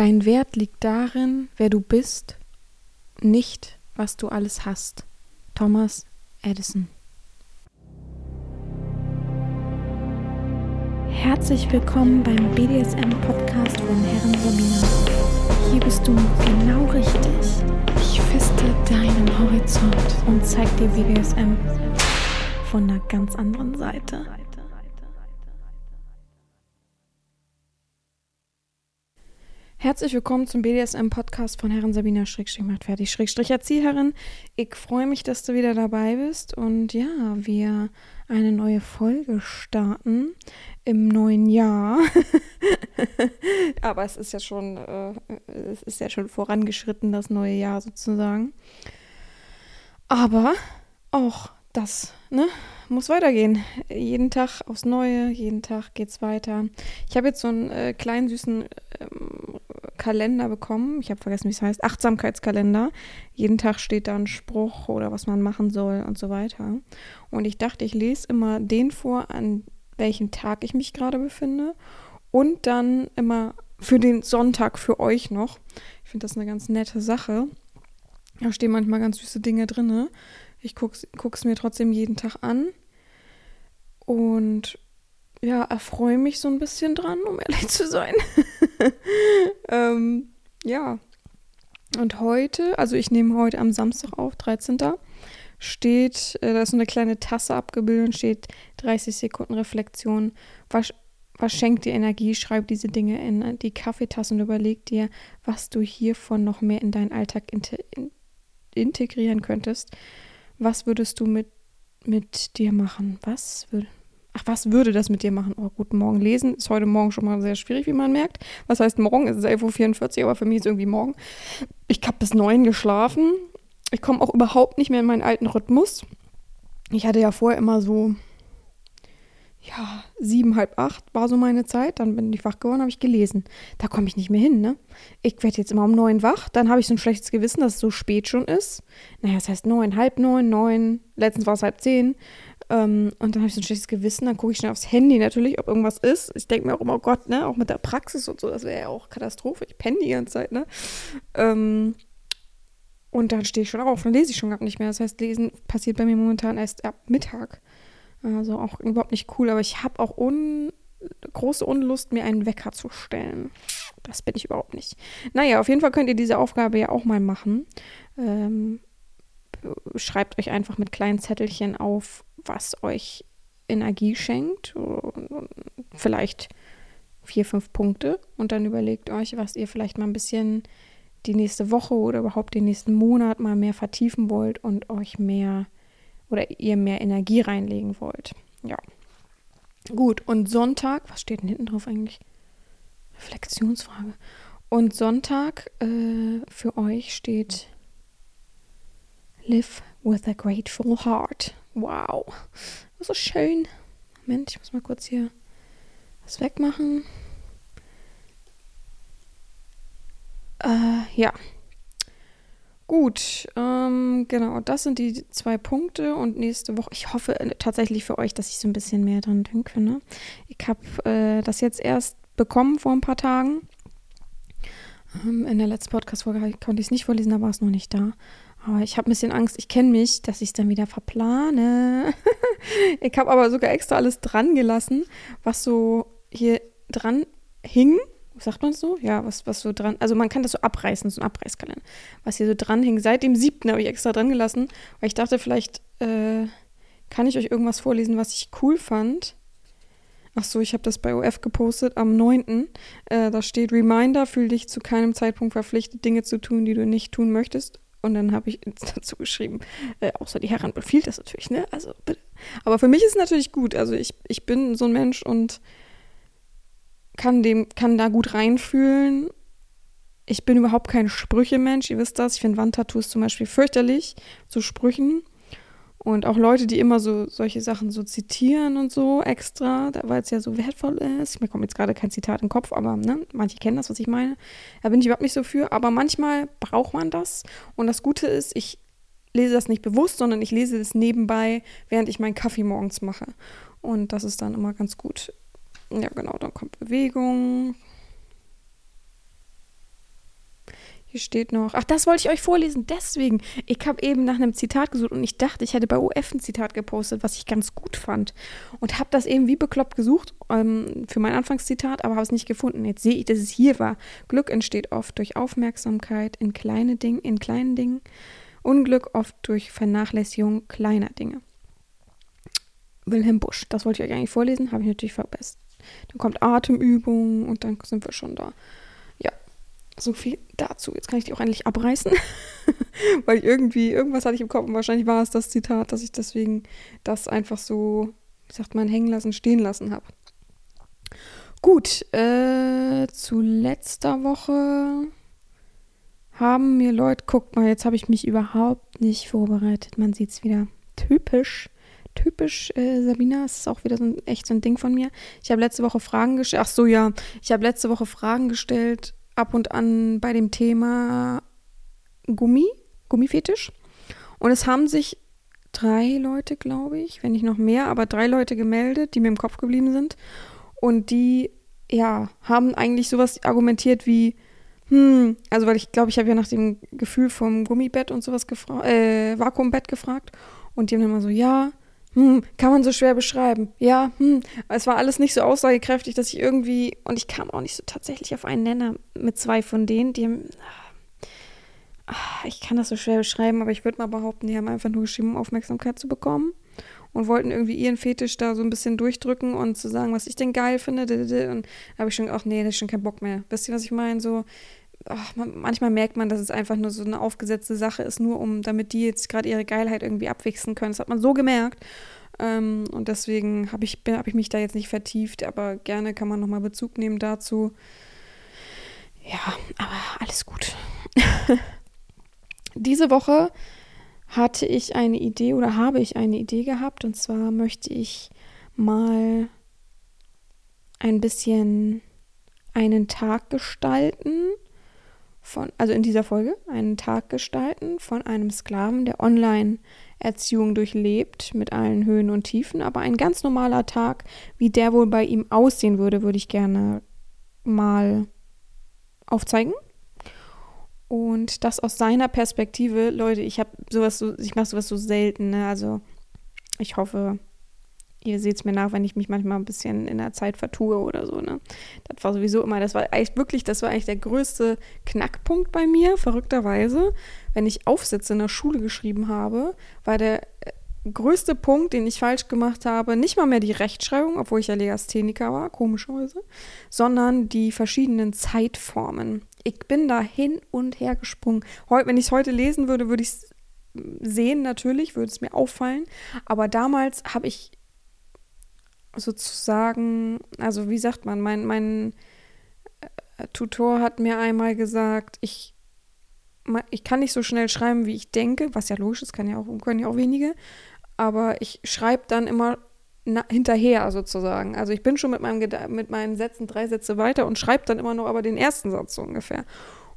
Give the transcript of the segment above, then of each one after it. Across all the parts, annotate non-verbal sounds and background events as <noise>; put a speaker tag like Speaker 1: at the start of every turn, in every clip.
Speaker 1: Dein Wert liegt darin, wer du bist, nicht was du alles hast. Thomas Edison. Herzlich willkommen beim BDSM-Podcast von Herren Sabina. Hier bist du genau richtig. Ich feste deinen Horizont und zeig dir BDSM von einer ganz anderen Seite. Herzlich willkommen zum BDSM-Podcast von Herren Sabina Schrägstrich macht fertig Schrägstrich Erzieherin. Ich freue mich, dass du wieder dabei bist und ja, wir eine neue Folge starten im neuen Jahr. <laughs> Aber es ist ja schon, äh, es ist ja schon vorangeschritten, das neue Jahr sozusagen. Aber auch das, ne, muss weitergehen. Jeden Tag aufs Neue, jeden Tag geht's weiter. Ich habe jetzt so einen äh, kleinen süßen ähm, Kalender bekommen. Ich habe vergessen, wie es heißt. Achtsamkeitskalender. Jeden Tag steht da ein Spruch oder was man machen soll und so weiter. Und ich dachte, ich lese immer den vor, an welchem Tag ich mich gerade befinde. Und dann immer für den Sonntag für euch noch. Ich finde das eine ganz nette Sache. Da stehen manchmal ganz süße Dinge drin. Ich gucke es mir trotzdem jeden Tag an. Und ja, erfreue mich so ein bisschen dran, um ehrlich zu sein. <laughs> ähm, ja. Und heute, also ich nehme heute am Samstag auf, 13. steht, äh, da ist so eine kleine Tasse abgebildet und steht 30 Sekunden Reflexion. Was, was schenkt dir Energie? Schreib diese Dinge in die Kaffeetasse und überleg dir, was du hiervon noch mehr in deinen Alltag in, integrieren könntest. Was würdest du mit, mit dir machen? Was würde Ach, was würde das mit dir machen? Oh, guten Morgen lesen ist heute Morgen schon mal sehr schwierig, wie man merkt. Was heißt morgen? Es ist 11.44 Uhr, aber für mich ist irgendwie morgen. Ich habe bis neun geschlafen. Ich komme auch überhaupt nicht mehr in meinen alten Rhythmus. Ich hatte ja vorher immer so ja, sieben, halb acht war so meine Zeit. Dann bin ich wach geworden, habe ich gelesen. Da komme ich nicht mehr hin, ne? Ich werde jetzt immer um neun wach. Dann habe ich so ein schlechtes Gewissen, dass es so spät schon ist. Naja, das heißt neun, halb neun, neun. Letztens war es halb zehn. Ähm, und dann habe ich so ein schlechtes Gewissen. Dann gucke ich schnell aufs Handy natürlich, ob irgendwas ist. Ich denke mir auch immer, oh Gott, ne? Auch mit der Praxis und so, das wäre ja auch Katastrophe. Ich penne die ganze Zeit, ne? Ähm, und dann stehe ich schon auf, dann lese ich schon gar nicht mehr. Das heißt, lesen passiert bei mir momentan erst ab Mittag. Also auch überhaupt nicht cool, aber ich habe auch un große Unlust, mir einen Wecker zu stellen. Das bin ich überhaupt nicht. Naja, auf jeden Fall könnt ihr diese Aufgabe ja auch mal machen. Ähm, schreibt euch einfach mit kleinen Zettelchen auf, was euch Energie schenkt. Vielleicht vier, fünf Punkte. Und dann überlegt euch, was ihr vielleicht mal ein bisschen die nächste Woche oder überhaupt den nächsten Monat mal mehr vertiefen wollt und euch mehr oder ihr mehr Energie reinlegen wollt. Ja. Gut, und Sonntag, was steht denn hinten drauf eigentlich? Reflexionsfrage. Und Sonntag äh, für euch steht Live with a grateful heart. Wow, ist schön. Moment, ich muss mal kurz hier was wegmachen. Äh, ja, Gut, ähm, genau, das sind die zwei Punkte und nächste Woche, ich hoffe äh, tatsächlich für euch, dass ich so ein bisschen mehr dran denke. Ne? Ich habe äh, das jetzt erst bekommen vor ein paar Tagen. Ähm, in der letzten Podcast-Folge konnte ich es nicht vorlesen, da war es noch nicht da. Aber ich habe ein bisschen Angst, ich kenne mich, dass ich es dann wieder verplane. <laughs> ich habe aber sogar extra alles dran gelassen, was so hier dran hing sagt man so? Ja, was, was so dran, also man kann das so abreißen, so ein Abreißkalender, was hier so dran hing. Seit dem siebten habe ich extra dran gelassen, weil ich dachte, vielleicht äh, kann ich euch irgendwas vorlesen, was ich cool fand. Ach so, ich habe das bei OF gepostet am 9. Äh, da steht Reminder, fühl dich zu keinem Zeitpunkt verpflichtet, Dinge zu tun, die du nicht tun möchtest. Und dann habe ich <laughs> dazu geschrieben, äh, außer die Herren befiehlt das natürlich, ne? Also bitte. Aber für mich ist es natürlich gut. Also ich, ich bin so ein Mensch und kann, dem, kann da gut reinfühlen. Ich bin überhaupt kein Sprüche-Mensch, ihr wisst das. Ich finde Wandtattoos zum Beispiel fürchterlich zu Sprüchen. Und auch Leute, die immer so solche Sachen so zitieren und so extra, weil es ja so wertvoll ist. Mir kommt jetzt gerade kein Zitat in den Kopf, aber ne, manche kennen das, was ich meine. Da bin ich überhaupt nicht so für. Aber manchmal braucht man das. Und das Gute ist, ich lese das nicht bewusst, sondern ich lese das nebenbei, während ich meinen Kaffee morgens mache. Und das ist dann immer ganz gut. Ja, genau, dann kommt Bewegung. Hier steht noch, ach, das wollte ich euch vorlesen, deswegen. Ich habe eben nach einem Zitat gesucht und ich dachte, ich hätte bei OF ein Zitat gepostet, was ich ganz gut fand. Und habe das eben wie bekloppt gesucht ähm, für mein Anfangszitat, aber habe es nicht gefunden. Jetzt sehe ich, dass es hier war. Glück entsteht oft durch Aufmerksamkeit in, kleine Ding, in kleinen Dingen, Unglück oft durch Vernachlässigung kleiner Dinge. Wilhelm Busch, das wollte ich euch eigentlich vorlesen, habe ich natürlich verbessert. Dann kommt Atemübung und dann sind wir schon da. So viel dazu. Jetzt kann ich die auch endlich abreißen, <laughs> weil irgendwie, irgendwas hatte ich im Kopf und wahrscheinlich war es das Zitat, dass ich deswegen das einfach so, wie sagt man, hängen lassen, stehen lassen habe. Gut, äh, zu letzter Woche haben mir Leute, guckt mal, jetzt habe ich mich überhaupt nicht vorbereitet. Man sieht es wieder. Typisch, typisch äh, Sabina, das ist auch wieder so ein, echt so ein Ding von mir. Ich habe letzte Woche Fragen gestellt. Ach so, ja, ich habe letzte Woche Fragen gestellt ab und an bei dem Thema Gummi, Gummifetisch. Und es haben sich drei Leute, glaube ich, wenn nicht noch mehr, aber drei Leute gemeldet, die mir im Kopf geblieben sind. Und die, ja, haben eigentlich sowas argumentiert wie, hm, also weil ich glaube, ich habe ja nach dem Gefühl vom Gummibett und sowas gefragt, äh, Vakuumbett gefragt. Und die haben dann immer so, ja, hm, kann man so schwer beschreiben. Ja, hm, es war alles nicht so aussagekräftig, dass ich irgendwie, und ich kam auch nicht so tatsächlich auf einen Nenner mit zwei von denen, die haben, ach, ich kann das so schwer beschreiben, aber ich würde mal behaupten, die haben einfach nur geschrieben, um Aufmerksamkeit zu bekommen und wollten irgendwie ihren Fetisch da so ein bisschen durchdrücken und zu sagen, was ich denn geil finde. Und da habe ich schon, ach nee, das ist schon kein Bock mehr. Wisst ihr, was ich meine? So, ach, manchmal merkt man, dass es einfach nur so eine aufgesetzte Sache ist, nur um, damit die jetzt gerade ihre Geilheit irgendwie abwechseln können. Das hat man so gemerkt. Ähm, und deswegen habe ich, hab ich mich da jetzt nicht vertieft, aber gerne kann man nochmal Bezug nehmen dazu. Ja, aber alles gut. <laughs> Diese Woche hatte ich eine Idee oder habe ich eine Idee gehabt und zwar möchte ich mal ein bisschen einen Tag gestalten von, also in dieser Folge, einen Tag gestalten von einem Sklaven, der Online-Erziehung durchlebt, mit allen Höhen und Tiefen. Aber ein ganz normaler Tag, wie der wohl bei ihm aussehen würde, würde ich gerne mal aufzeigen. Und das aus seiner Perspektive, Leute, ich habe sowas so, ich mache sowas so selten, ne? Also ich hoffe, ihr seht es mir nach, wenn ich mich manchmal ein bisschen in der Zeit vertue oder so, ne? Das war sowieso immer, das war eigentlich wirklich, das war eigentlich der größte Knackpunkt bei mir, verrückterweise. Wenn ich Aufsätze in der Schule geschrieben habe, war der äh, größte Punkt, den ich falsch gemacht habe, nicht mal mehr die Rechtschreibung, obwohl ich ja Legastheniker war, komischerweise, sondern die verschiedenen Zeitformen. Ich bin da hin und her gesprungen. Heu, wenn ich es heute lesen würde, würde ich es sehen natürlich, würde es mir auffallen. Aber damals habe ich sozusagen, also wie sagt man, mein, mein äh, Tutor hat mir einmal gesagt, ich, ich kann nicht so schnell schreiben, wie ich denke, was ja logisch ist, kann ja auch, können ja auch wenige, aber ich schreibe dann immer na, hinterher sozusagen. Also ich bin schon mit, meinem, mit meinen Sätzen drei Sätze weiter und schreibe dann immer noch aber den ersten Satz so ungefähr.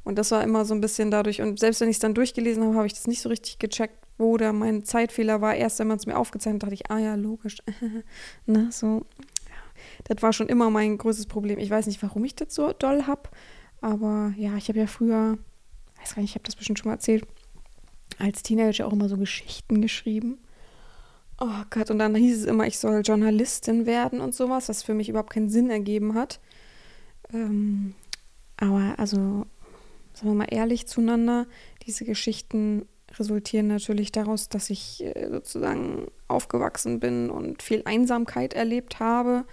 Speaker 1: Und das war immer so ein bisschen dadurch. Und selbst wenn ich es dann durchgelesen habe, habe ich das nicht so richtig gecheckt, wo da mein Zeitfehler war. Erst wenn man es mir aufgezeichnet hat, dachte ich, ah ja, logisch. <laughs> Na, so. Das war schon immer mein größtes Problem. Ich weiß nicht, warum ich das so doll habe. Aber ja, ich habe ja früher, weiß gar nicht, ich habe das bestimmt schon mal erzählt, als Teenager auch immer so Geschichten geschrieben. Oh Gott, und dann hieß es immer, ich soll Journalistin werden und sowas, was für mich überhaupt keinen Sinn ergeben hat. Ähm, aber also sagen wir mal ehrlich zueinander, diese Geschichten resultieren natürlich daraus, dass ich äh, sozusagen aufgewachsen bin und viel Einsamkeit erlebt habe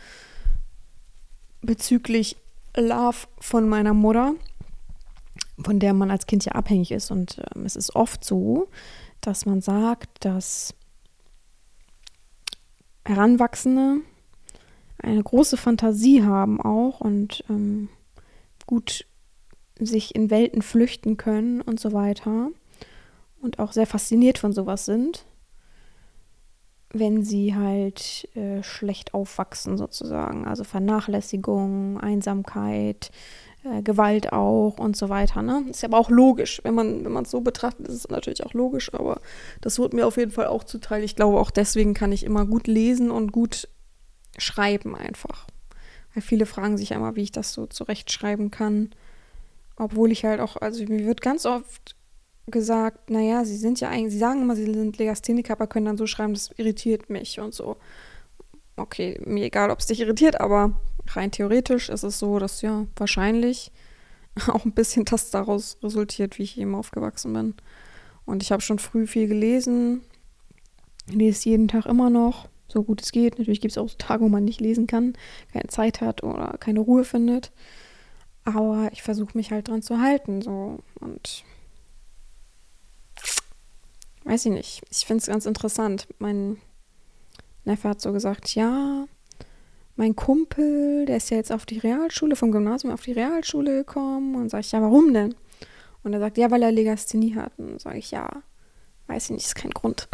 Speaker 1: bezüglich Love von meiner Mutter, von der man als Kind ja abhängig ist. Und ähm, es ist oft so, dass man sagt, dass Heranwachsende eine große Fantasie haben auch und ähm, gut sich in Welten flüchten können und so weiter und auch sehr fasziniert von sowas sind, wenn sie halt äh, schlecht aufwachsen sozusagen. Also Vernachlässigung, Einsamkeit, äh, Gewalt auch und so weiter. Ne? Ist ja aber auch logisch. Wenn man wenn es so betrachtet, ist es natürlich auch logisch, aber das wird mir auf jeden Fall auch zuteil. Ich glaube, auch deswegen kann ich immer gut lesen und gut schreiben einfach. Weil viele fragen sich einmal, wie ich das so zurechtschreiben kann. Obwohl ich halt auch, also mir wird ganz oft gesagt, naja, sie sind ja eigentlich, sie sagen immer, sie sind Legastheniker, aber können dann so schreiben, das irritiert mich und so. Okay, mir egal, ob es dich irritiert, aber rein theoretisch ist es so, dass ja wahrscheinlich <laughs> auch ein bisschen das daraus resultiert, wie ich eben aufgewachsen bin. Und ich habe schon früh viel gelesen, lese jeden Tag immer noch, so gut es geht. Natürlich gibt es auch Tage, wo man nicht lesen kann, keine Zeit hat oder keine Ruhe findet. Aber ich versuche mich halt dran zu halten, so. Und weiß ich nicht. Ich finde es ganz interessant. Mein Neffe hat so gesagt, ja, mein Kumpel, der ist ja jetzt auf die Realschule, vom Gymnasium auf die Realschule gekommen. Und sage ich, ja, warum denn? Und er sagt, ja, weil er Legasthenie hat. Und sage ich, ja, weiß ich nicht, ist kein Grund.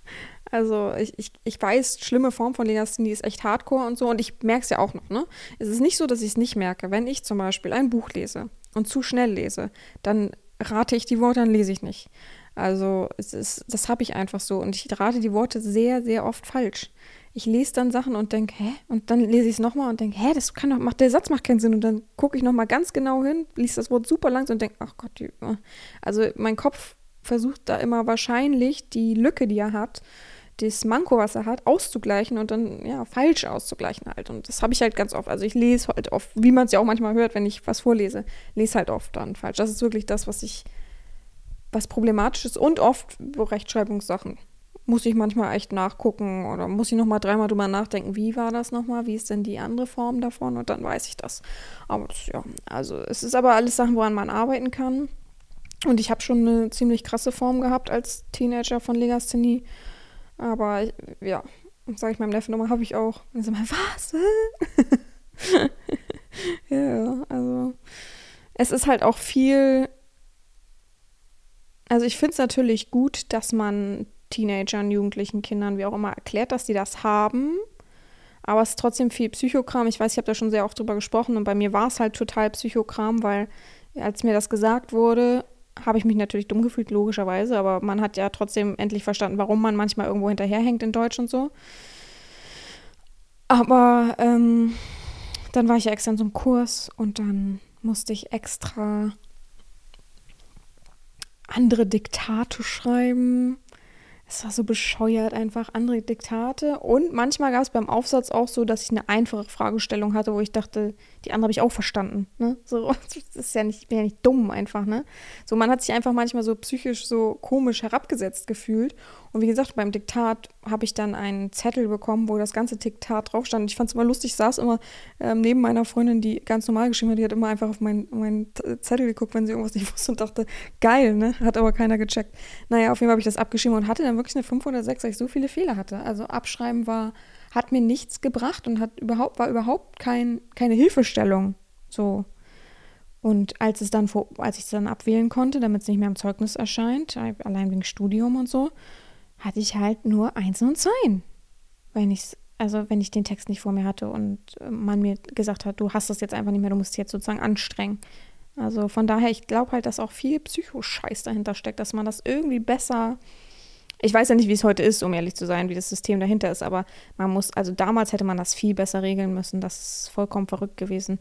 Speaker 1: <laughs> also ich, ich, ich weiß, schlimme Form von Legasthenie ist echt hardcore und so. Und ich merke es ja auch noch, ne? Es ist nicht so, dass ich es nicht merke. Wenn ich zum Beispiel ein Buch lese und zu schnell lese, dann rate ich die Worte, dann lese ich nicht. Also es ist, das habe ich einfach so. Und ich rate die Worte sehr, sehr oft falsch ich lese dann Sachen und denke, hä? Und dann lese ich es nochmal und denke, hä, das kann doch, macht, der Satz macht keinen Sinn. Und dann gucke ich nochmal ganz genau hin, liest das Wort super langsam und denke, ach Gott, die, äh. also mein Kopf versucht da immer wahrscheinlich die Lücke, die er hat, das Manko, was er hat, auszugleichen und dann, ja, falsch auszugleichen halt. Und das habe ich halt ganz oft. Also ich lese halt oft, wie man es ja auch manchmal hört, wenn ich was vorlese, lese halt oft dann falsch. Das ist wirklich das, was ich, was problematisch ist und oft Rechtschreibungssachen muss ich manchmal echt nachgucken oder muss ich nochmal dreimal drüber nachdenken, wie war das nochmal, wie ist denn die andere Form davon und dann weiß ich das. Aber ja, also es ist aber alles Sachen, woran man arbeiten kann. Und ich habe schon eine ziemlich krasse Form gehabt als Teenager von Legasthenie. Aber ja, sage ich meinem Neffen nochmal, habe ich auch. Und sage mal, was? <laughs> ja, also es ist halt auch viel. Also ich finde es natürlich gut, dass man Teenagern, Jugendlichen, Kindern, wie auch immer, erklärt, dass sie das haben. Aber es ist trotzdem viel Psychokram. Ich weiß, ich habe da schon sehr oft drüber gesprochen und bei mir war es halt total Psychokram, weil als mir das gesagt wurde, habe ich mich natürlich dumm gefühlt, logischerweise, aber man hat ja trotzdem endlich verstanden, warum man manchmal irgendwo hinterherhängt in Deutsch und so. Aber ähm, dann war ich ja extra in so einem Kurs und dann musste ich extra andere Diktate schreiben es war so bescheuert, einfach andere Diktate. Und manchmal gab es beim Aufsatz auch so, dass ich eine einfache Fragestellung hatte, wo ich dachte, die andere habe ich auch verstanden. Ne? So, <laughs> das ist ja nicht, ich bin ja nicht dumm einfach, ne? So, man hat sich einfach manchmal so psychisch so komisch herabgesetzt gefühlt. Und wie gesagt, beim Diktat habe ich dann einen Zettel bekommen, wo das ganze Diktat drauf stand. Ich fand es immer lustig, ich saß immer ähm, neben meiner Freundin, die ganz normal geschrieben hat, die hat immer einfach auf meinen mein Zettel geguckt, wenn sie irgendwas nicht <laughs> wusste und dachte, geil, ne? Hat aber keiner gecheckt. Naja, auf jeden Fall habe ich das abgeschrieben und hatte dann wirklich eine 5 oder 6, weil ich so viele Fehler hatte. Also abschreiben war, hat mir nichts gebracht und hat überhaupt, war überhaupt kein, keine Hilfestellung. So. Und als es dann vor, als ich es dann abwählen konnte, damit es nicht mehr im Zeugnis erscheint, allein wegen Studium und so, hatte ich halt nur eins und zwei. Wenn ich also wenn ich den Text nicht vor mir hatte und äh, man mir gesagt hat, du hast das jetzt einfach nicht mehr, du musst jetzt sozusagen anstrengen. Also von daher, ich glaube halt, dass auch viel Psychoscheiß dahinter steckt, dass man das irgendwie besser. Ich weiß ja nicht, wie es heute ist, um ehrlich zu sein, wie das System dahinter ist, aber man muss, also damals hätte man das viel besser regeln müssen. Das ist vollkommen verrückt gewesen.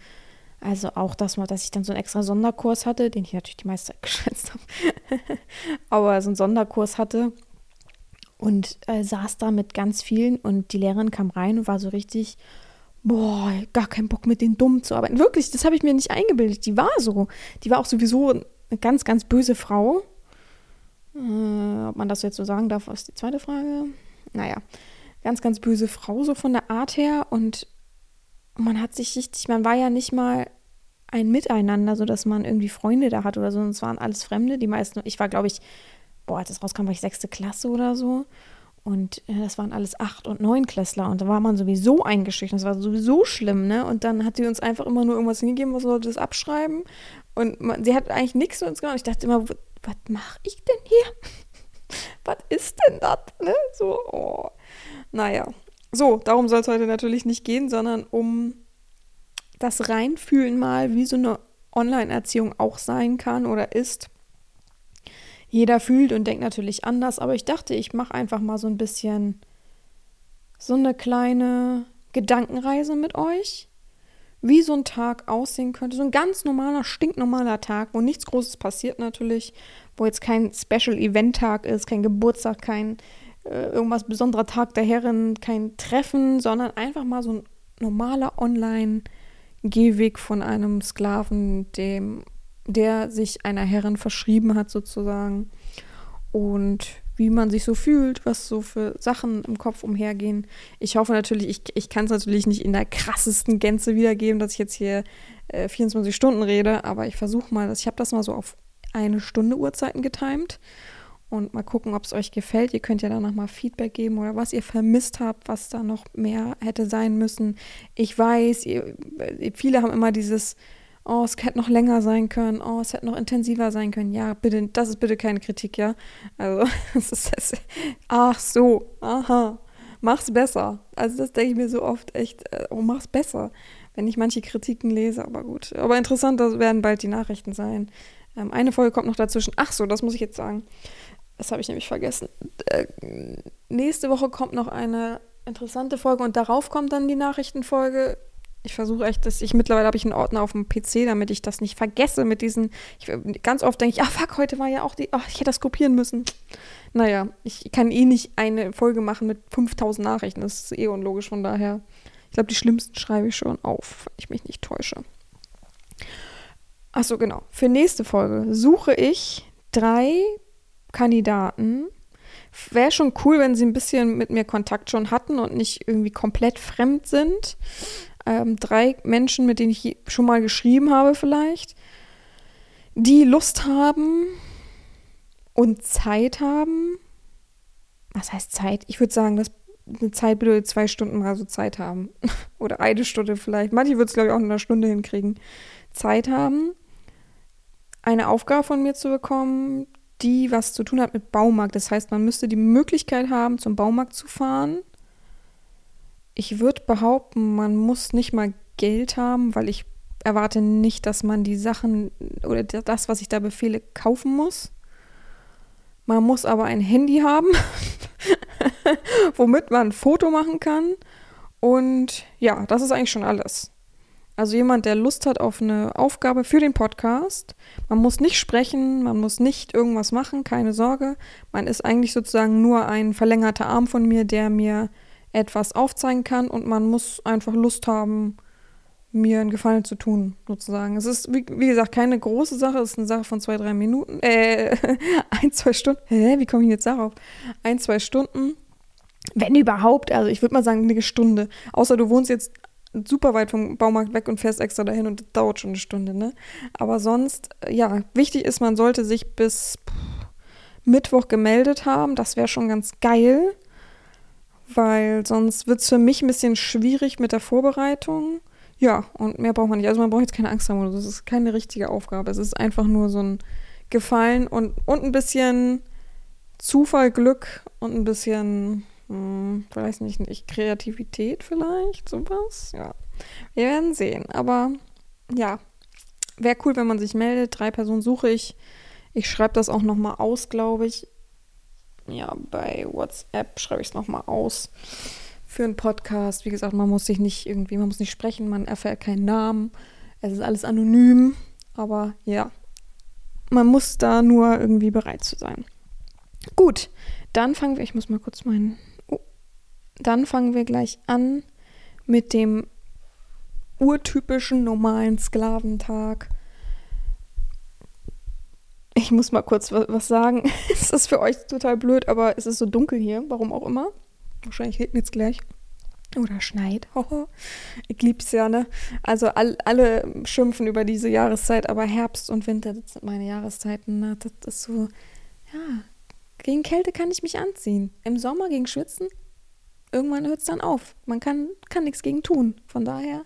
Speaker 1: Also auch das mal, dass ich dann so einen extra Sonderkurs hatte, den ich natürlich die meiste Zeit <laughs> geschätzt habe, aber so einen Sonderkurs hatte und äh, saß da mit ganz vielen und die Lehrerin kam rein und war so richtig, boah, gar keinen Bock mit den Dummen zu arbeiten. Wirklich, das habe ich mir nicht eingebildet. Die war so. Die war auch sowieso eine ganz, ganz böse Frau. Äh, ob man das jetzt so sagen darf, ist die zweite Frage. Naja, ganz, ganz böse Frau so von der Art her und man hat sich richtig, man war ja nicht mal ein Miteinander, so dass man irgendwie Freunde da hat oder so. Und es waren alles Fremde. Die meisten, ich war, glaube ich, boah, als das rauskam, war ich sechste Klasse oder so. Und äh, das waren alles Acht- und Neunklässler. Und da war man sowieso eingeschüchtert. Das war sowieso schlimm, ne? Und dann hat sie uns einfach immer nur irgendwas hingegeben, was sollte das abschreiben. Und man, sie hat eigentlich nichts für uns gemacht. Ich dachte immer, was mache ich denn hier? <laughs> was ist denn das? Ne? So, oh. Naja. So, darum soll es heute natürlich nicht gehen, sondern um das Reinfühlen mal, wie so eine Online-Erziehung auch sein kann oder ist jeder fühlt und denkt natürlich anders, aber ich dachte, ich mache einfach mal so ein bisschen so eine kleine Gedankenreise mit euch wie so ein Tag aussehen könnte. So ein ganz normaler, stinknormaler Tag, wo nichts Großes passiert natürlich, wo jetzt kein Special-Event-Tag ist, kein Geburtstag, kein äh, irgendwas besonderer Tag der Herren, kein Treffen, sondern einfach mal so ein normaler Online-Gehweg von einem Sklaven, dem, der sich einer Herrin verschrieben hat sozusagen. Und wie man sich so fühlt, was so für Sachen im Kopf umhergehen. Ich hoffe natürlich, ich, ich kann es natürlich nicht in der krassesten Gänze wiedergeben, dass ich jetzt hier äh, 24 Stunden rede, aber ich versuche mal, ich habe das mal so auf eine Stunde Uhrzeiten getimt und mal gucken, ob es euch gefällt. Ihr könnt ja danach mal Feedback geben oder was ihr vermisst habt, was da noch mehr hätte sein müssen. Ich weiß, ihr, viele haben immer dieses, oh, es hätte noch länger sein können, oh, es hätte noch intensiver sein können. Ja, bitte, das ist bitte keine Kritik, ja. Also, <laughs> es ist, es, ach so, aha, mach's besser. Also, das denke ich mir so oft echt, äh, oh, mach's besser, wenn ich manche Kritiken lese, aber gut. Aber interessant, das werden bald die Nachrichten sein. Ähm, eine Folge kommt noch dazwischen. Ach so, das muss ich jetzt sagen. Das habe ich nämlich vergessen. Äh, nächste Woche kommt noch eine interessante Folge und darauf kommt dann die Nachrichtenfolge. Ich versuche echt, dass ich mittlerweile habe ich einen Ordner auf dem PC, damit ich das nicht vergesse mit diesen. Ich, ganz oft denke ich, ah fuck, heute war ja auch die. Ach, ich hätte das kopieren müssen. Naja, ich kann eh nicht eine Folge machen mit 5000 Nachrichten. Das ist eh unlogisch, von daher. Ich glaube, die schlimmsten schreibe ich schon auf, wenn ich mich nicht täusche. Achso, genau. Für nächste Folge suche ich drei Kandidaten. Wäre schon cool, wenn sie ein bisschen mit mir Kontakt schon hatten und nicht irgendwie komplett fremd sind. Ähm, drei Menschen, mit denen ich schon mal geschrieben habe, vielleicht, die Lust haben und Zeit haben. Was heißt Zeit? Ich würde sagen, dass eine Zeit bedeutet zwei Stunden mal so Zeit haben. <laughs> Oder eine Stunde vielleicht. Manche würden es, glaube ich, auch in einer Stunde hinkriegen. Zeit haben, eine Aufgabe von mir zu bekommen, die was zu tun hat mit Baumarkt. Das heißt, man müsste die Möglichkeit haben, zum Baumarkt zu fahren. Ich würde behaupten, man muss nicht mal Geld haben, weil ich erwarte nicht, dass man die Sachen oder das, was ich da befehle, kaufen muss. Man muss aber ein Handy haben, <laughs> womit man ein Foto machen kann. Und ja, das ist eigentlich schon alles. Also jemand, der Lust hat auf eine Aufgabe für den Podcast. Man muss nicht sprechen, man muss nicht irgendwas machen, keine Sorge. Man ist eigentlich sozusagen nur ein verlängerter Arm von mir, der mir etwas aufzeigen kann und man muss einfach Lust haben, mir einen Gefallen zu tun, sozusagen. Es ist, wie, wie gesagt, keine große Sache, es ist eine Sache von zwei, drei Minuten, äh, <laughs> ein, zwei Stunden. Hä, wie komme ich jetzt darauf? Ein, zwei Stunden. Wenn überhaupt, also ich würde mal sagen, eine Stunde. Außer du wohnst jetzt super weit vom Baumarkt weg und fährst extra dahin und das dauert schon eine Stunde, ne? Aber sonst, ja, wichtig ist, man sollte sich bis Mittwoch gemeldet haben. Das wäre schon ganz geil, weil sonst wird es für mich ein bisschen schwierig mit der Vorbereitung. Ja, und mehr braucht man nicht. Also man braucht jetzt keine Angst haben Das ist keine richtige Aufgabe. Es ist einfach nur so ein Gefallen und, und ein bisschen Zufall, Glück und ein bisschen hm, weiß nicht, nicht, Kreativität vielleicht, sowas. Ja, wir werden sehen. Aber ja, wäre cool, wenn man sich meldet. Drei Personen suche ich. Ich schreibe das auch nochmal aus, glaube ich. Ja, bei WhatsApp schreibe ich es nochmal aus für einen Podcast. Wie gesagt, man muss sich nicht irgendwie, man muss nicht sprechen, man erfährt keinen Namen. Es ist alles anonym. Aber ja, man muss da nur irgendwie bereit zu sein. Gut, dann fangen wir, ich muss mal kurz meinen dann fangen wir gleich an mit dem urtypischen normalen Sklaventag. Ich muss mal kurz was sagen. <laughs> es ist für euch total blöd, aber es ist so dunkel hier, warum auch immer. Wahrscheinlich regnet es gleich. Oder schneit. <laughs> ich lieb's ja, ne? Also all, alle schimpfen über diese Jahreszeit, aber Herbst und Winter, das sind meine Jahreszeiten. Ne? Das ist so, ja, gegen Kälte kann ich mich anziehen. Im Sommer gegen Schwitzen irgendwann hört es dann auf. Man kann, kann nichts gegen tun. Von daher,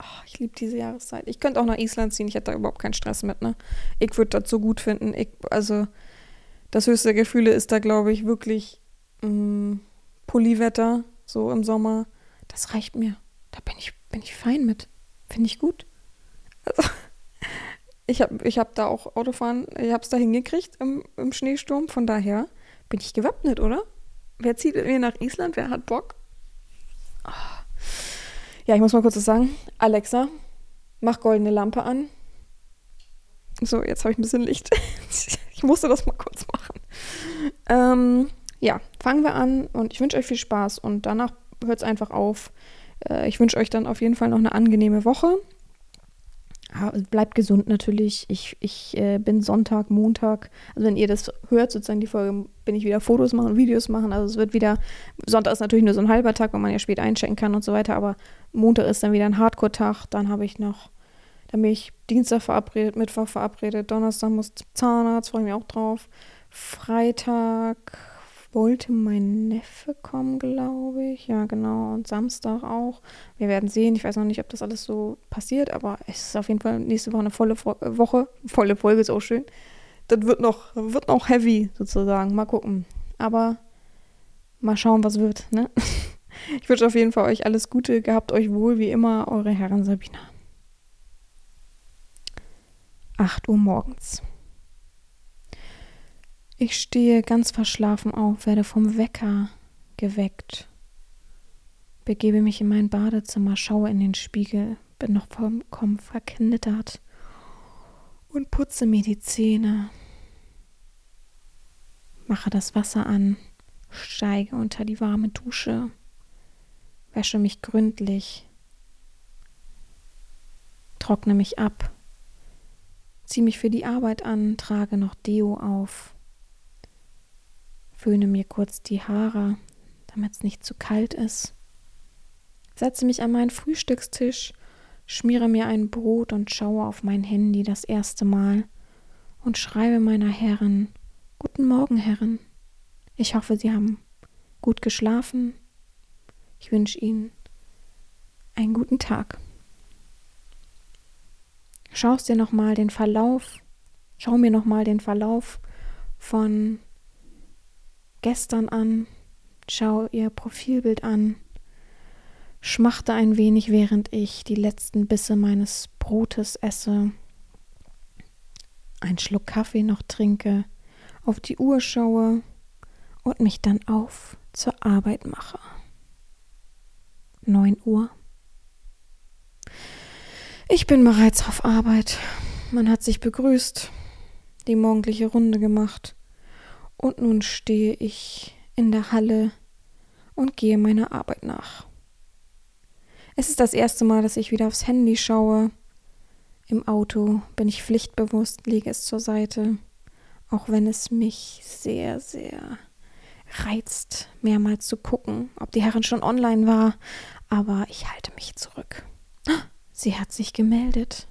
Speaker 1: oh, ich liebe diese Jahreszeit. Ich könnte auch nach Island ziehen, ich hätte da überhaupt keinen Stress mit, ne? Ich würde das so gut finden. Ich, also, das höchste Gefühle ist da, glaube ich, wirklich mh, mm, Pulliwetter, so im Sommer. Das reicht mir. Da bin ich, bin ich fein mit. Finde ich gut. Also, <laughs> ich habe ich hab da auch Autofahren, ich habe es da hingekriegt im, im Schneesturm. Von daher bin ich gewappnet, oder? Wer zieht mit mir nach Island? Wer hat Bock? Ja, ich muss mal kurz was sagen. Alexa, Mach goldene Lampe an. So, jetzt habe ich ein bisschen Licht. <laughs> ich musste das mal kurz machen. Ähm, ja, fangen wir an und ich wünsche euch viel Spaß und danach hört es einfach auf. Äh, ich wünsche euch dann auf jeden Fall noch eine angenehme Woche. Bleibt gesund natürlich. Ich, ich äh, bin Sonntag, Montag. Also wenn ihr das hört, sozusagen die Folge, bin ich wieder Fotos machen, Videos machen. Also es wird wieder, Sonntag ist natürlich nur so ein halber Tag, weil man ja spät einchecken kann und so weiter. Aber Montag ist dann wieder ein Hardcore-Tag. Dann habe ich noch, dann bin ich Dienstag verabredet, Mittwoch verabredet, Donnerstag muss Zahnarzt, freue ich mich auch drauf. Freitag wollte mein Neffe kommen, glaube ich. Ja, genau. Und Samstag auch. Wir werden sehen. Ich weiß noch nicht, ob das alles so passiert, aber es ist auf jeden Fall nächste Woche eine volle äh, Woche. <laughs> Volle Folge ist auch schön. Das wird noch, wird noch heavy sozusagen. Mal gucken. Aber mal schauen, was wird. Ne? <laughs> Ich wünsche auf jeden Fall euch alles Gute. Gehabt euch wohl, wie immer, eure Herren Sabina. 8 Uhr morgens. Ich stehe ganz verschlafen auf, werde vom Wecker geweckt, begebe mich in mein Badezimmer, schaue in den Spiegel, bin noch vollkommen verknittert und putze mir die Zähne, mache das Wasser an, steige unter die warme Dusche, wäsche mich gründlich, trockne mich ab, ziehe mich für die Arbeit an, trage noch Deo auf föhne mir kurz die Haare, damit es nicht zu kalt ist, setze mich an meinen Frühstückstisch, schmiere mir ein Brot und schaue auf mein Handy das erste Mal und schreibe meiner Herrin Guten Morgen, Herren. Ich hoffe, Sie haben gut geschlafen. Ich wünsche Ihnen einen guten Tag. Schaust dir nochmal den Verlauf, schau mir nochmal den Verlauf von gestern an, schau ihr Profilbild an, schmachte ein wenig, während ich die letzten Bisse meines Brotes esse, einen Schluck Kaffee noch trinke, auf die Uhr schaue und mich dann auf zur Arbeit mache. 9 Uhr. Ich bin bereits auf Arbeit. Man hat sich begrüßt, die morgendliche Runde gemacht. Und nun stehe ich in der Halle und gehe meiner Arbeit nach. Es ist das erste Mal, dass ich wieder aufs Handy schaue. Im Auto bin ich pflichtbewusst, lege es zur Seite, auch wenn es mich sehr, sehr reizt, mehrmals zu gucken, ob die Herrin schon online war, aber ich halte mich zurück. Sie hat sich gemeldet.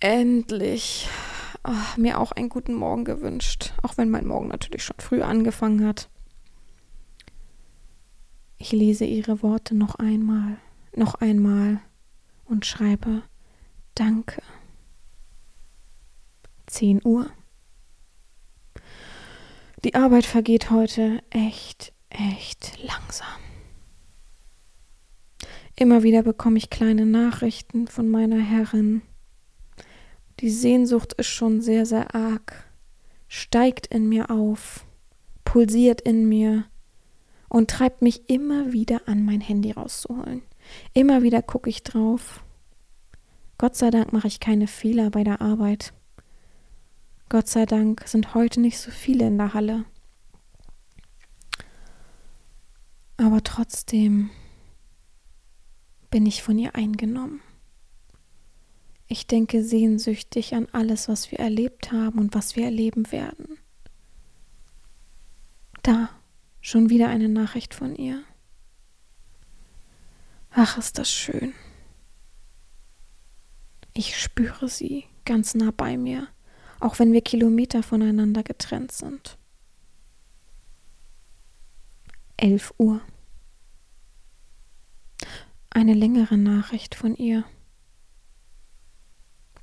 Speaker 1: Endlich oh, mir auch einen guten Morgen gewünscht, auch wenn mein Morgen natürlich schon früh angefangen hat. Ich lese ihre Worte noch einmal, noch einmal und schreibe Danke. 10 Uhr. Die Arbeit vergeht heute echt, echt langsam. Immer wieder bekomme ich kleine Nachrichten von meiner Herrin, die Sehnsucht ist schon sehr, sehr arg, steigt in mir auf, pulsiert in mir und treibt mich immer wieder an, mein Handy rauszuholen. Immer wieder gucke ich drauf. Gott sei Dank mache ich keine Fehler bei der Arbeit. Gott sei Dank sind heute nicht so viele in der Halle. Aber trotzdem bin ich von ihr eingenommen. Ich denke sehnsüchtig an alles, was wir erlebt haben und was wir erleben werden. Da, schon wieder eine Nachricht von ihr. Ach, ist das schön. Ich spüre sie ganz nah bei mir, auch wenn wir Kilometer voneinander getrennt sind. Elf Uhr. Eine längere Nachricht von ihr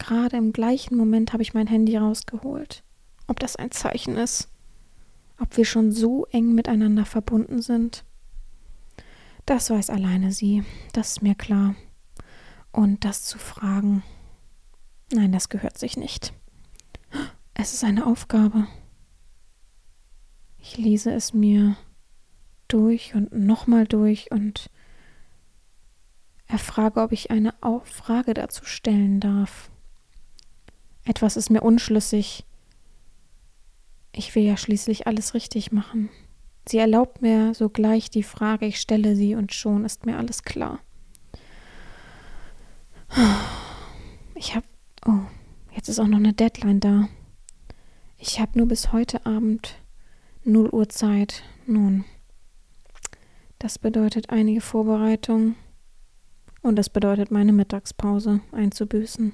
Speaker 1: gerade im gleichen Moment habe ich mein Handy rausgeholt. Ob das ein Zeichen ist? Ob wir schon so eng miteinander verbunden sind? Das weiß alleine sie, das ist mir klar. Und das zu fragen, nein, das gehört sich nicht. Es ist eine Aufgabe. Ich lese es mir durch und nochmal durch und Er frage, ob ich eine Frage dazu stellen darf. Etwas ist mir unschlüssig. Ich will ja schließlich alles richtig machen. Sie erlaubt mir sogleich die Frage, ich stelle sie und schon ist mir alles klar. Ich habe. Oh, jetzt ist auch noch eine Deadline da. Ich habe nur bis heute Abend 0 Uhr Zeit. Nun, das bedeutet einige Vorbereitungen und das bedeutet meine Mittagspause einzubüßen.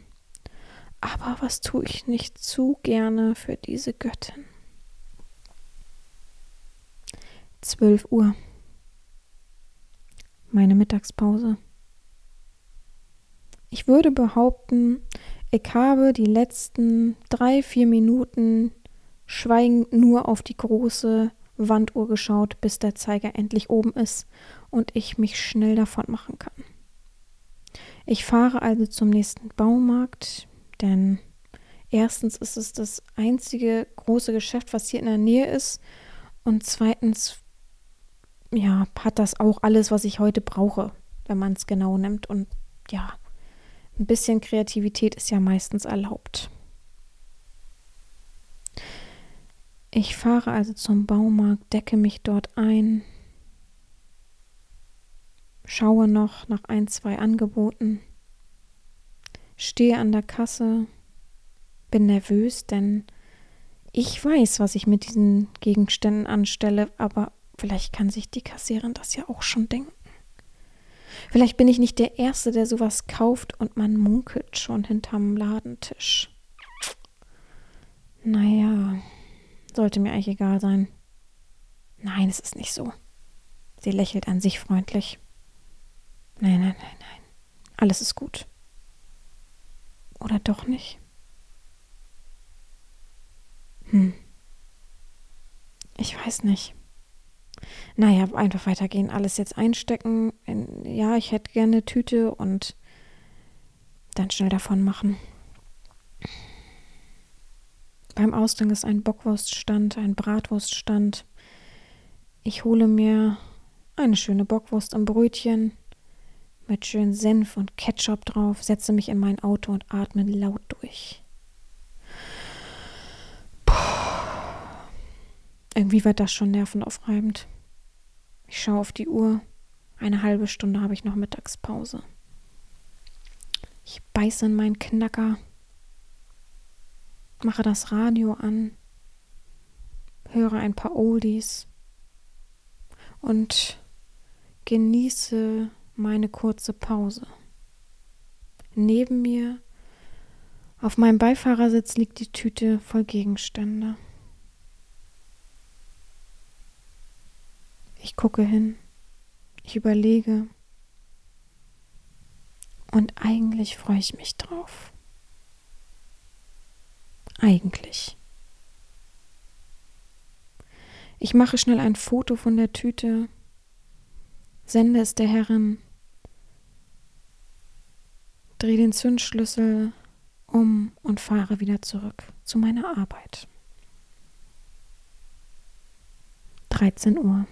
Speaker 1: Aber was tue ich nicht zu gerne für diese Göttin? 12 Uhr. Meine Mittagspause. Ich würde behaupten, ich habe die letzten drei, vier Minuten schweigend nur auf die große Wanduhr geschaut, bis der Zeiger endlich oben ist und ich mich schnell davon machen kann. Ich fahre also zum nächsten Baumarkt, denn erstens ist es das einzige große Geschäft, was hier in der Nähe ist und zweitens ja, hat das auch alles, was ich heute brauche, wenn man es genau nimmt und ja, ein bisschen Kreativität ist ja meistens erlaubt. Ich fahre also zum Baumarkt, decke mich dort ein, schaue noch nach ein, zwei Angeboten, stehe an der Kasse, bin nervös, denn ich weiß, was ich mit diesen Gegenständen anstelle, aber vielleicht kann sich die Kassierin das ja auch schon denken. Vielleicht bin ich nicht der Erste, der sowas kauft und man munkelt schon hinterm Ladentisch. Naja, sollte mir eigentlich egal sein. Nein, es ist nicht so. Sie lächelt an sich freundlich. Nein, nein, nein, nein. Alles ist gut. Oder doch nicht? Hm. Ich weiß nicht. Naja, einfach weitergehen, alles jetzt einstecken. In, ja, ich hätte gerne eine Tüte und dann schnell davon machen. Beim Ausgang ist ein Bockwurststand, ein Bratwurststand. Ich hole mir eine schöne Bockwurst am Brötchen mit schön Senf und Ketchup drauf, setze mich in mein Auto und atme laut durch. Irgendwie wird das schon nervenaufreibend. Ich schaue auf die Uhr. Eine halbe Stunde habe ich noch Mittagspause. Ich beiße in meinen Knacker, mache das Radio an, höre ein paar Oldies und genieße meine kurze Pause. Neben mir auf meinem Beifahrersitz liegt die Tüte voll Gegenstände. Ich gucke hin, ich überlege und eigentlich freue ich mich drauf. Eigentlich. Ich mache schnell ein Foto von der Tüte, sende es der Herrin, drehe den Zündschlüssel um und fahre wieder zurück zu meiner Arbeit. 13 Uhr.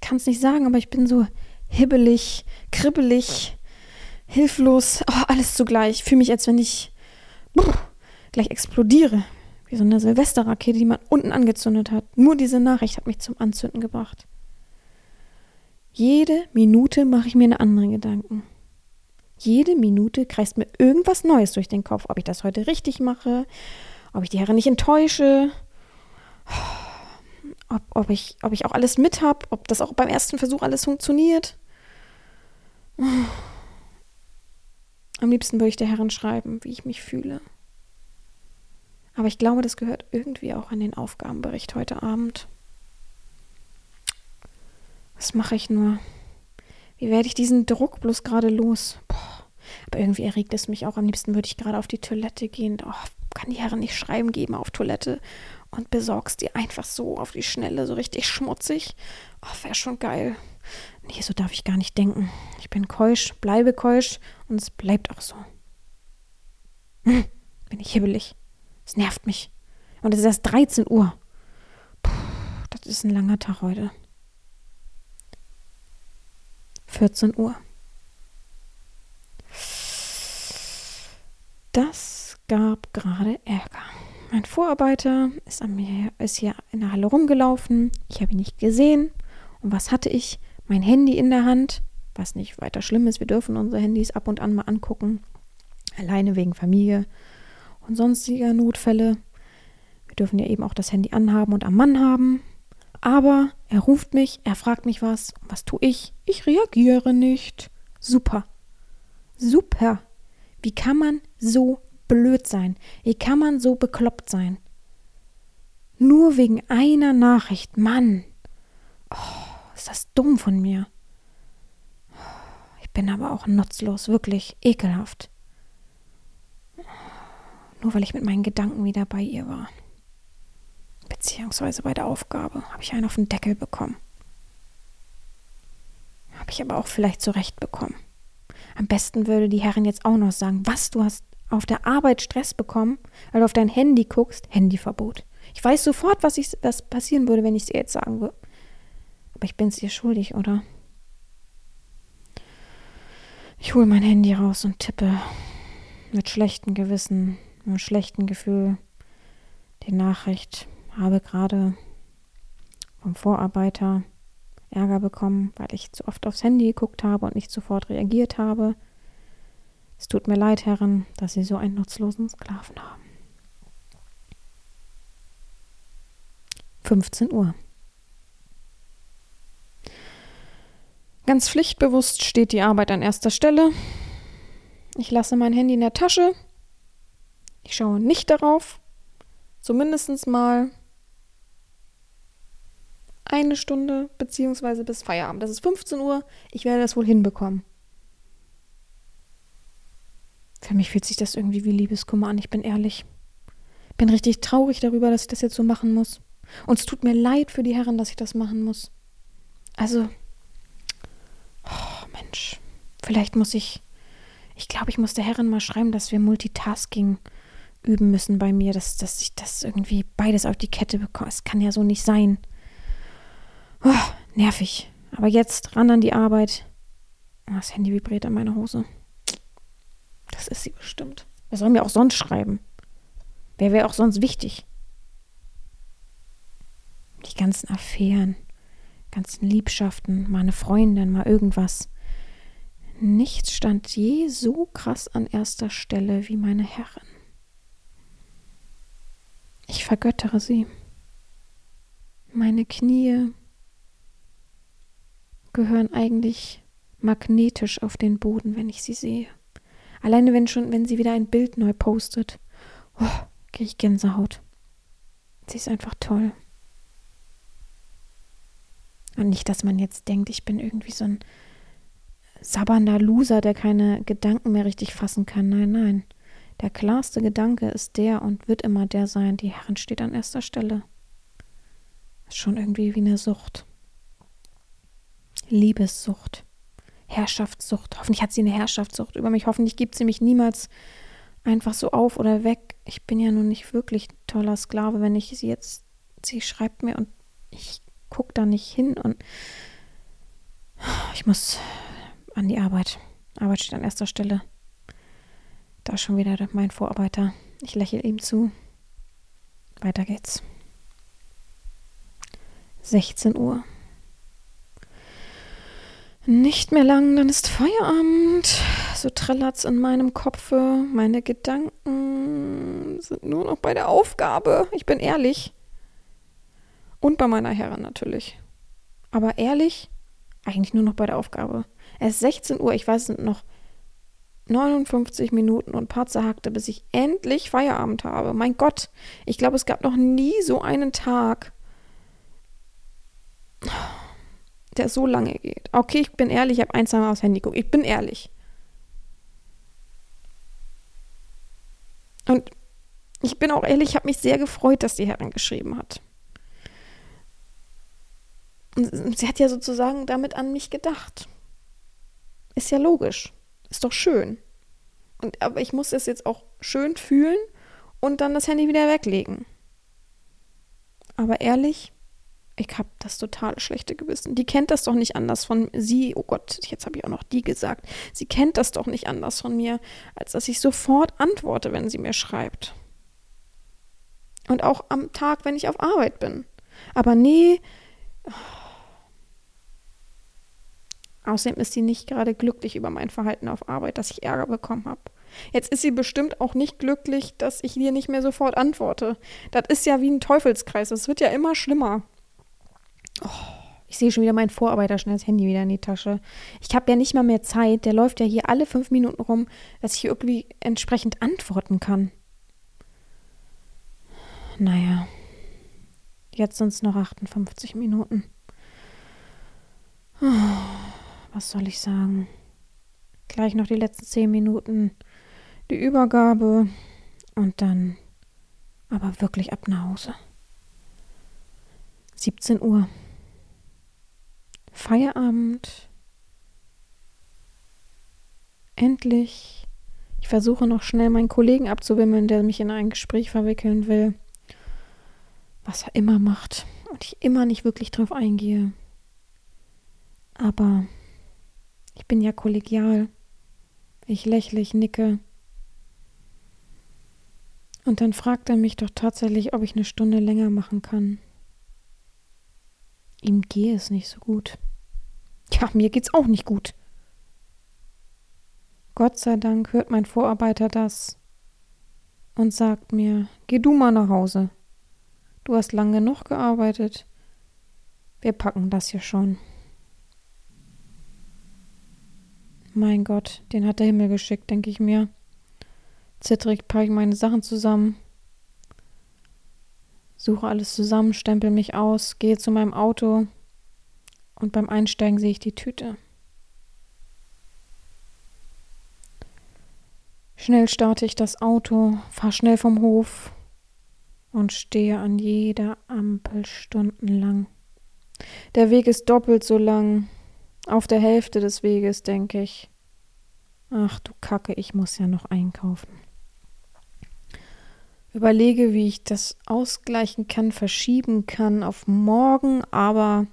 Speaker 1: Kann es nicht sagen, aber ich bin so hibbelig, kribbelig, hilflos, oh, alles zugleich. Ich fühle mich, als wenn ich bruh, gleich explodiere. Wie so eine Silvesterrakete, die man unten angezündet hat. Nur diese Nachricht hat mich zum Anzünden gebracht. Jede Minute mache ich mir eine andere Gedanken. Jede Minute kreist mir irgendwas Neues durch den Kopf, ob ich das heute richtig mache, ob ich die Herren nicht enttäusche ob, ob, ich, ob ich auch alles mit habe, ob das auch beim ersten Versuch alles funktioniert. Am liebsten würde ich der Herren schreiben, wie ich mich fühle. Aber ich glaube, das gehört irgendwie auch an den Aufgabenbericht heute Abend. Was mache ich nur? Wie werde ich diesen Druck bloß gerade los? Boah. Aber irgendwie erregt es mich auch. Am liebsten würde ich gerade auf die Toilette gehen. Oh, kann die Herren nicht schreiben, geben auf Toilette und besorgst dir einfach so auf die Schnelle, so richtig schmutzig. Oh, wäre schon geil. Nee, so darf ich gar nicht denken. Ich bin keusch, bleibe keusch und es bleibt auch so. Hm, bin ich hibbelig. Es nervt mich. Und es ist erst 13 Uhr. Puh, das ist ein langer Tag heute. 14 Uhr. Das gab gerade Ärger. Mein Vorarbeiter ist, an mir, ist hier in der Halle rumgelaufen. Ich habe ihn nicht gesehen. Und was hatte ich? Mein Handy in der Hand, was nicht weiter schlimm ist. Wir dürfen unsere Handys ab und an mal angucken. Alleine wegen Familie und sonstiger Notfälle. Wir dürfen ja eben auch das Handy anhaben und am Mann haben. Aber er ruft mich, er fragt mich was. Was tue ich? Ich reagiere nicht. Super. Super. Wie kann man so blöd sein? Wie kann man so bekloppt sein? Nur wegen einer Nachricht. Mann. Oh, ist das dumm von mir. Ich bin aber auch nutzlos, wirklich ekelhaft. Nur weil ich mit meinen Gedanken wieder bei ihr war beziehungsweise bei der Aufgabe, habe ich einen auf den Deckel bekommen. Habe ich aber auch vielleicht zurecht bekommen. Am besten würde die Herrin jetzt auch noch sagen, was, du hast auf der Arbeit Stress bekommen, weil du auf dein Handy guckst, Handyverbot. Ich weiß sofort, was, ich, was passieren würde, wenn ich es ihr jetzt sagen würde. Aber ich bin es ihr schuldig, oder? Ich hole mein Handy raus und tippe mit schlechtem Gewissen, mit schlechtem Gefühl die Nachricht habe gerade vom Vorarbeiter Ärger bekommen, weil ich zu oft aufs Handy geguckt habe und nicht sofort reagiert habe. Es tut mir leid, Herren, dass Sie so einen nutzlosen Sklaven haben. 15 Uhr. Ganz pflichtbewusst steht die Arbeit an erster Stelle. Ich lasse mein Handy in der Tasche. Ich schaue nicht darauf. Zumindest mal eine Stunde beziehungsweise bis Feierabend. Das ist 15 Uhr. Ich werde das wohl hinbekommen. Für mich fühlt sich das irgendwie wie Liebeskummer an, ich bin ehrlich. Bin richtig traurig darüber, dass ich das jetzt so machen muss. Und es tut mir leid für die Herren, dass ich das machen muss. Also, oh Mensch, vielleicht muss ich, ich glaube, ich muss der Herren mal schreiben, dass wir Multitasking üben müssen bei mir, dass, dass ich das irgendwie beides auf die Kette bekomme. Es kann ja so nicht sein. Oh, nervig. Aber jetzt ran an die Arbeit. Oh, das Handy vibriert an meiner Hose. Das ist sie bestimmt. Wer soll mir auch sonst schreiben? Wer wäre auch sonst wichtig? Die ganzen Affären, ganzen Liebschaften, meine Freundin, mal irgendwas. Nichts stand je so krass an erster Stelle wie meine Herrin. Ich vergöttere sie. Meine Knie, gehören eigentlich magnetisch auf den Boden, wenn ich sie sehe. Alleine wenn schon, wenn sie wieder ein Bild neu postet, oh, kriege ich Gänsehaut. Sie ist einfach toll. Und nicht, dass man jetzt denkt, ich bin irgendwie so ein sabbernder Loser, der keine Gedanken mehr richtig fassen kann. Nein, nein. Der klarste Gedanke ist der und wird immer der sein, die Herren steht an erster Stelle. Ist schon irgendwie wie eine Sucht. Liebessucht, Herrschaftssucht. Hoffentlich hat sie eine Herrschaftssucht über mich. Hoffentlich gibt sie mich niemals einfach so auf oder weg. Ich bin ja nun nicht wirklich toller Sklave, wenn ich sie jetzt, sie schreibt mir und ich gucke da nicht hin und ich muss an die Arbeit. Arbeit steht an erster Stelle. Da ist schon wieder mein Vorarbeiter. Ich lächle ihm zu. Weiter geht's. 16 Uhr. Nicht mehr lang, dann ist Feierabend. So trällert's in meinem Kopfe. Meine Gedanken sind nur noch bei der Aufgabe. Ich bin ehrlich. Und bei meiner Herren natürlich. Aber ehrlich, eigentlich nur noch bei der Aufgabe. Es ist 16 Uhr, ich weiß, es sind noch 59 Minuten und ein paar zerhackte, bis ich endlich Feierabend habe. Mein Gott, ich glaube, es gab noch nie so einen Tag der so lange geht. Okay, ich bin ehrlich, ich habe ein, zwei Mal aufs Handy geguckt. Ich bin ehrlich. Und ich bin auch ehrlich, ich habe mich sehr gefreut, dass die Herrin geschrieben hat. Und sie hat ja sozusagen damit an mich gedacht. Ist ja logisch. Ist doch schön. Und, aber ich muss es jetzt auch schön fühlen und dann das Handy wieder weglegen. Aber ehrlich, ich habe das totale schlechte Gewissen. Die kennt das doch nicht anders von sie. Oh Gott, jetzt habe ich auch noch die gesagt. Sie kennt das doch nicht anders von mir, als dass ich sofort antworte, wenn sie mir schreibt. Und auch am Tag, wenn ich auf Arbeit bin. Aber nee. Außerdem ist sie nicht gerade glücklich über mein Verhalten auf Arbeit, dass ich Ärger bekommen habe. Jetzt ist sie bestimmt auch nicht glücklich, dass ich ihr nicht mehr sofort antworte. Das ist ja wie ein Teufelskreis. Es wird ja immer schlimmer. Oh, ich sehe schon wieder meinen Vorarbeiter schnell das Handy wieder in die Tasche. Ich habe ja nicht mal mehr Zeit. Der läuft ja hier alle fünf Minuten rum, dass ich irgendwie entsprechend antworten kann. Naja, jetzt sind es noch 58 Minuten. Oh, was soll ich sagen? Gleich noch die letzten zehn Minuten die Übergabe und dann aber wirklich ab nach Hause. 17 Uhr. Feierabend. Endlich. Ich versuche noch schnell meinen Kollegen abzuwimmeln, der mich in ein Gespräch verwickeln will. Was er immer macht und ich immer nicht wirklich drauf eingehe. Aber ich bin ja kollegial. Ich lächle, ich nicke. Und dann fragt er mich doch tatsächlich, ob ich eine Stunde länger machen kann. Ihm gehe es nicht so gut. Ja, mir geht's auch nicht gut. Gott sei Dank hört mein Vorarbeiter das und sagt mir, geh du mal nach Hause. Du hast lang genug gearbeitet. Wir packen das hier schon. Mein Gott, den hat der Himmel geschickt, denke ich mir. Zittrig packe ich meine Sachen zusammen, suche alles zusammen, stempel mich aus, gehe zu meinem Auto und beim Einsteigen sehe ich die Tüte. Schnell starte ich das Auto, fahre schnell vom Hof und stehe an jeder Ampel stundenlang. Der Weg ist doppelt so lang. Auf der Hälfte des Weges denke ich, ach du Kacke, ich muss ja noch einkaufen überlege, wie ich das ausgleichen kann, verschieben kann auf morgen, aber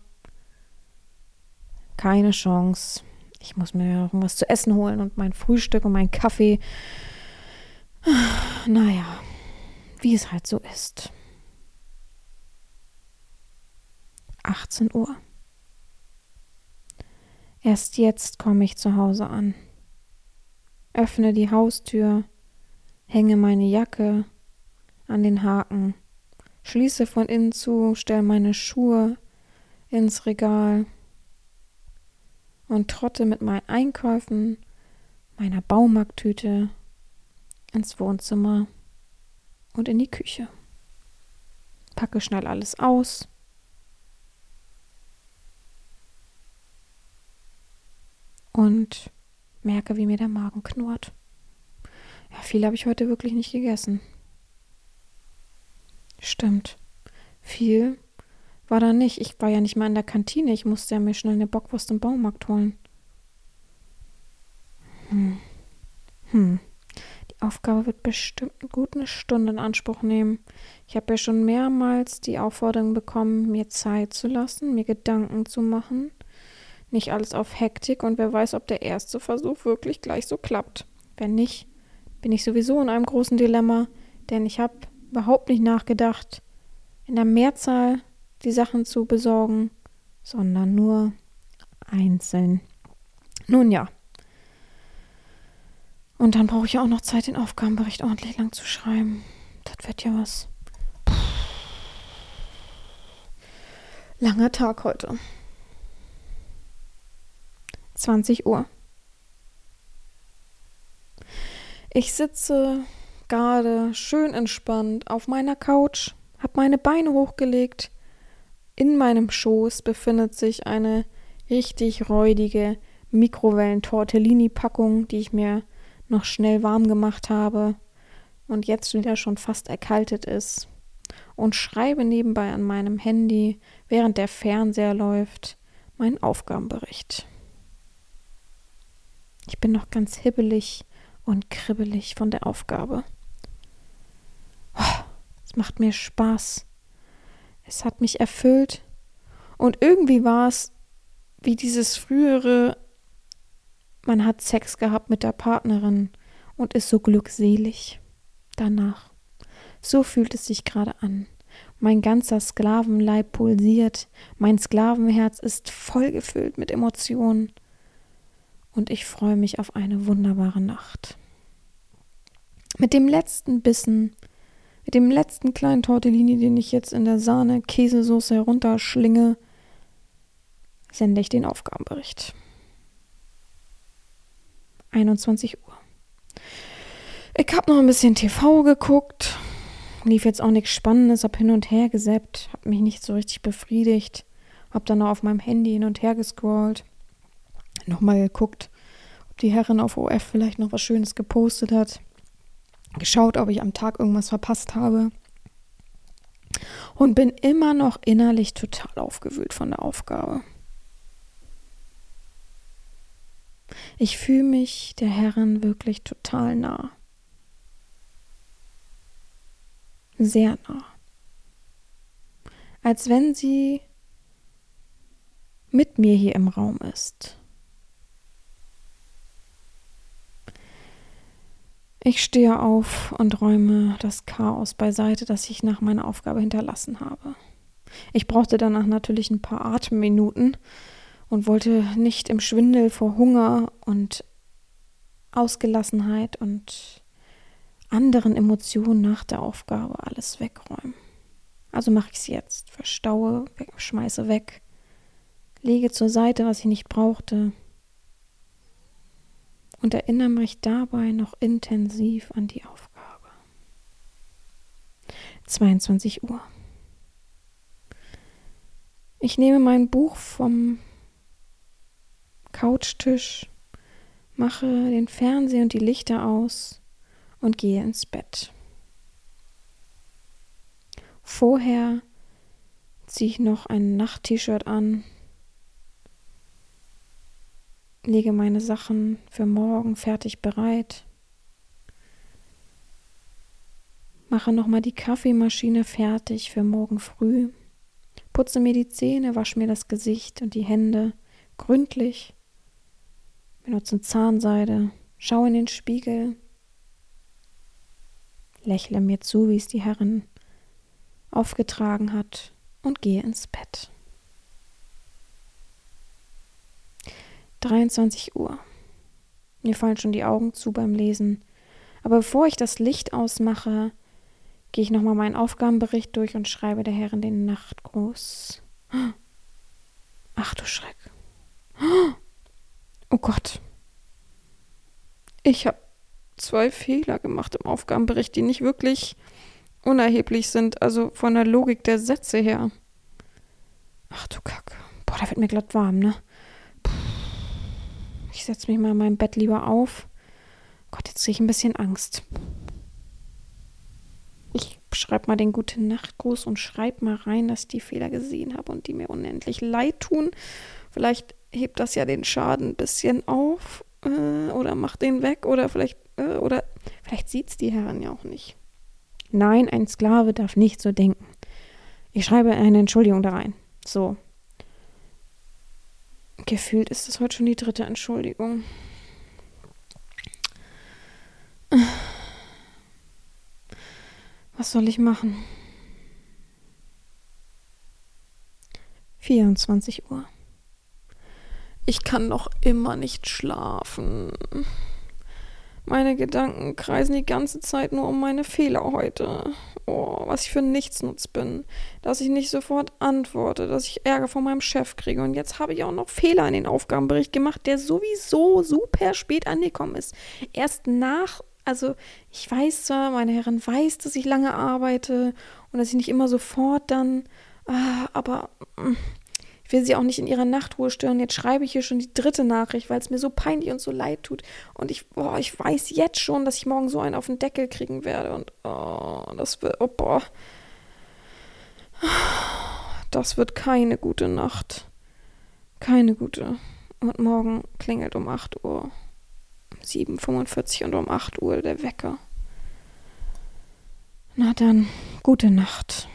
Speaker 1: keine Chance. Ich muss mir irgendwas zu essen holen und mein Frühstück und mein Kaffee. <sighs> Naja, wie es halt so ist. 18 Uhr. Erst jetzt komme ich zu Hause an. Öffne die Haustür, hänge meine Jacke, an den Haken, schließe von innen zu, stell meine Schuhe ins Regal und trotte mit meinen Einkäufen, meiner Baumarkttüte ins Wohnzimmer und in die Küche. Packe schnell alles aus. Und merke, wie mir der Magen knurrt. Ja, viel habe ich heute wirklich nicht gegessen. Stimmt. Viel war da nicht. Ich war ja nicht mal in der Kantine. Ich musste ja mir schnell eine Bockwurst im Baumarkt holen. Hm. Hm. Die Aufgabe wird bestimmt gut eine Stunde in Anspruch nehmen. Ich habe ja schon mehrmals die Aufforderung bekommen, mir Zeit zu lassen, mir Gedanken zu machen. Nicht alles auf Hektik und wer weiß, ob der erste Versuch wirklich gleich so klappt. Wenn nicht, bin ich sowieso in einem großen Dilemma, denn ich habe überhaupt nicht nachgedacht, in der Mehrzahl die Sachen zu besorgen, sondern nur einzeln. Nun ja. Und dann brauche ich auch noch Zeit, den Aufgabenbericht ordentlich lang zu schreiben. Das wird ja was. Langer Tag heute. 20 Uhr. Ich sitze gerade schön entspannt auf meiner Couch, habe meine Beine hochgelegt. In meinem Schoß befindet sich eine richtig räudige Mikrowellen-Tortellini-Packung, die ich mir noch schnell warm gemacht habe und jetzt wieder schon fast erkaltet ist. Und schreibe nebenbei an meinem Handy, während der Fernseher läuft, meinen Aufgabenbericht. Ich bin noch ganz hibbelig und kribbelig von der Aufgabe. Es macht mir Spaß. Es hat mich erfüllt Und irgendwie war es wie dieses frühere, man hat Sex gehabt mit der Partnerin und ist so glückselig danach. So fühlt es sich gerade an. Mein ganzer Sklavenleib pulsiert, mein Sklavenherz ist vollgefüllt mit Emotionen und ich freue mich auf eine wunderbare Nacht. Mit dem letzten Bissen, mit dem letzten kleinen Tortellini, den ich jetzt in der Sahne-Käsesoße herunterschlinge, sende ich den Aufgabenbericht. 21 Uhr. Ich habe noch ein bisschen TV geguckt. Lief jetzt auch nichts Spannendes, hab hin und her gesäppt, hab mich nicht so richtig befriedigt. Hab dann noch auf meinem Handy hin und her gescrollt. Nochmal geguckt, ob die Herrin auf OF vielleicht noch was Schönes gepostet hat. Geschaut, ob ich am Tag irgendwas verpasst habe. Und bin immer noch innerlich total aufgewühlt von der Aufgabe. Ich fühle mich der Herrin wirklich total nah. Sehr nah. Als wenn sie mit mir hier im Raum ist. Ich stehe auf und räume das Chaos beiseite, das ich nach meiner Aufgabe hinterlassen habe. Ich brauchte danach natürlich ein paar Atemminuten, und wollte nicht im Schwindel vor Hunger und Ausgelassenheit und anderen Emotionen nach der Aufgabe alles wegräumen. Also mache ich es jetzt, verstaue, schmeiße weg, lege zur Seite, was ich nicht brauchte und erinnere mich dabei noch intensiv an die Aufgabe. 22 Uhr. Ich nehme mein Buch vom Couchtisch, mache den Fernseher und die Lichter aus und gehe ins Bett. Vorher ziehe ich noch ein Nacht-T-Shirt an, lege meine Sachen für morgen fertig bereit, mache nochmal die Kaffeemaschine fertig für morgen früh, putze mir die Zähne, wasche mir das Gesicht und die Hände gründlich. Benutze Zahnseide, schaue in den Spiegel, lächle mir zu, wie es die Herrin aufgetragen hat und gehe ins Bett. 23 Uhr. Mir fallen schon die Augen zu beim Lesen. Aber bevor ich das Licht ausmache, gehe ich nochmal meinen Aufgabenbericht durch und schreibe der Herrin den Nachtgruß. Ach du Schreck. Oh Gott. Ich habe zwei Fehler gemacht im Aufgabenbericht, die nicht wirklich unerheblich sind, also von der Logik der Sätze her. Ach du Kacke. Boah, da wird mir glatt warm, ne? Ich setze mich mal in meinem Bett lieber auf. Gott, jetzt kriege ich ein bisschen Angst. Ich schreibe mal den guten Nachtgruß und schreibe mal rein, dass ich die Fehler gesehen habe und die mir unendlich leid tun. Vielleicht hebt das ja den Schaden ein bisschen auf äh, oder macht den weg oder vielleicht, äh, oder vielleicht sieht es die Herren ja auch nicht. Nein, ein Sklave darf nicht so denken. Ich schreibe eine Entschuldigung da rein. So. Gefühlt ist das heute schon die dritte Entschuldigung. Was soll ich machen? 24 Uhr. Ich kann noch immer nicht schlafen. Meine Gedanken kreisen die ganze Zeit nur um meine Fehler heute. Oh, was ich für Nichtsnutz bin. Dass ich nicht sofort antworte, dass ich Ärger von meinem Chef kriege. Und jetzt habe ich auch noch Fehler in den Aufgabenbericht gemacht, der sowieso super spät angekommen ist. Erst nach, also ich weiß zwar, meine Herren weiß, dass ich lange arbeite und dass ich nicht immer sofort dann, ah, aber mm, ich will sie auch nicht in ihrer Nachtruhe stören. Jetzt schreibe ich hier schon die dritte Nachricht, weil es mir so peinlich und so leid tut. Und ich, boah, ich weiß jetzt schon, dass ich morgen so einen auf den Deckel kriegen werde. Und oh, das wird, oh, boah. Das wird keine gute Nacht. Keine gute. Und morgen klingelt um 8 Uhr. Um 7.45 und um 8 Uhr der Wecker. Na dann, gute Nacht.